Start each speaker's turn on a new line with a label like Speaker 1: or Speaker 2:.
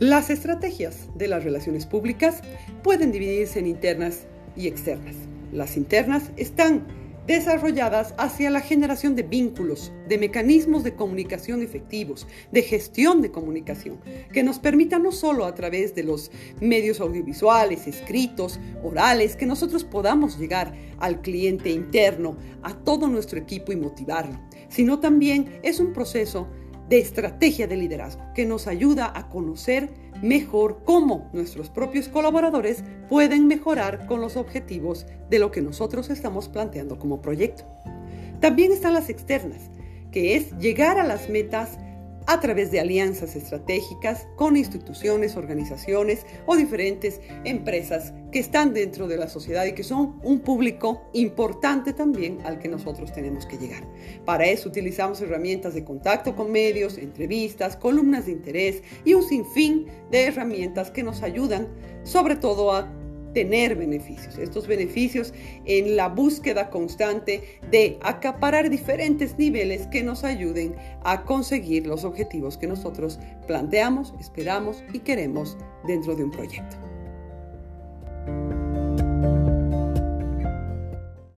Speaker 1: Las estrategias de las relaciones públicas pueden dividirse en internas y externas. Las internas están desarrolladas hacia la generación de vínculos, de mecanismos de comunicación efectivos, de gestión de comunicación, que nos permitan no solo a través de los medios audiovisuales, escritos, orales, que nosotros podamos llegar al cliente interno, a todo nuestro equipo y motivarlo, sino también es un proceso de estrategia de liderazgo que nos ayuda a conocer mejor cómo nuestros propios colaboradores pueden mejorar con los objetivos de lo que nosotros estamos planteando como proyecto. También están las externas, que es llegar a las metas a través de alianzas estratégicas con instituciones, organizaciones o diferentes empresas que están dentro de la sociedad y que son un público importante también al que nosotros tenemos que llegar. Para eso utilizamos herramientas de contacto con medios, entrevistas, columnas de interés y un sinfín de herramientas que nos ayudan sobre todo a tener beneficios. Estos beneficios en la búsqueda constante de acaparar diferentes niveles que nos ayuden a conseguir los objetivos que nosotros planteamos, esperamos y queremos dentro de un proyecto.